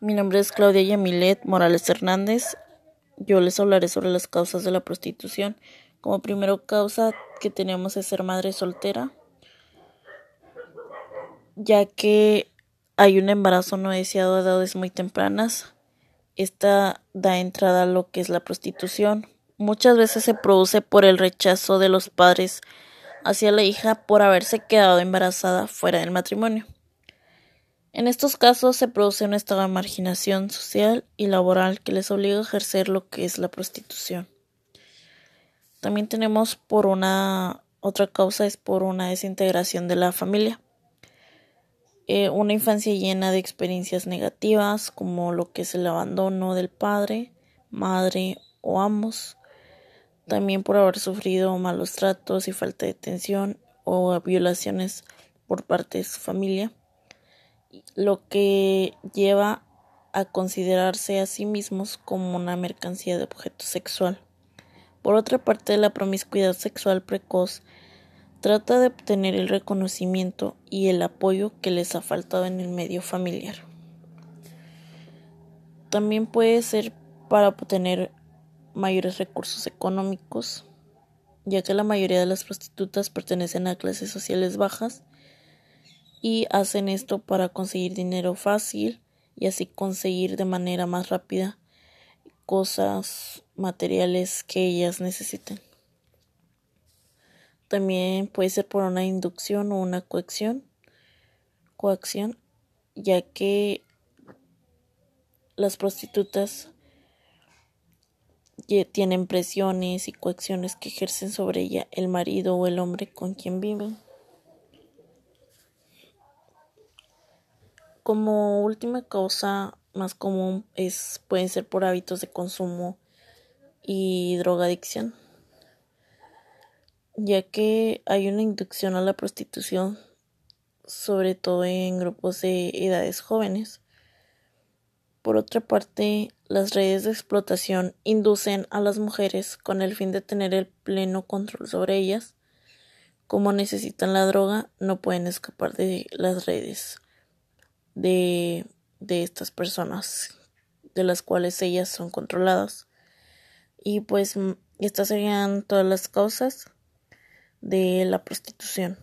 Mi nombre es Claudia Yamilet Morales Hernández. Yo les hablaré sobre las causas de la prostitución. Como primera causa que tenemos es ser madre soltera, ya que hay un embarazo no deseado a edades muy tempranas. Esta da entrada a lo que es la prostitución. Muchas veces se produce por el rechazo de los padres hacia la hija por haberse quedado embarazada fuera del matrimonio. En estos casos se produce un estado de marginación social y laboral que les obliga a ejercer lo que es la prostitución. También tenemos por una otra causa es por una desintegración de la familia. Eh, una infancia llena de experiencias negativas como lo que es el abandono del padre, madre o ambos. También por haber sufrido malos tratos y falta de atención o violaciones por parte de su familia lo que lleva a considerarse a sí mismos como una mercancía de objeto sexual. Por otra parte, la promiscuidad sexual precoz trata de obtener el reconocimiento y el apoyo que les ha faltado en el medio familiar. También puede ser para obtener mayores recursos económicos, ya que la mayoría de las prostitutas pertenecen a clases sociales bajas y hacen esto para conseguir dinero fácil y así conseguir de manera más rápida cosas materiales que ellas necesiten. También puede ser por una inducción o una coacción, coacción, ya que las prostitutas tienen presiones y coacciones que ejercen sobre ella el marido o el hombre con quien viven. Como última causa más común es pueden ser por hábitos de consumo y drogadicción, ya que hay una inducción a la prostitución, sobre todo en grupos de edades jóvenes. Por otra parte, las redes de explotación inducen a las mujeres con el fin de tener el pleno control sobre ellas. Como necesitan la droga, no pueden escapar de las redes de, de estas personas de las cuales ellas son controladas. Y pues estas serían todas las causas de la prostitución.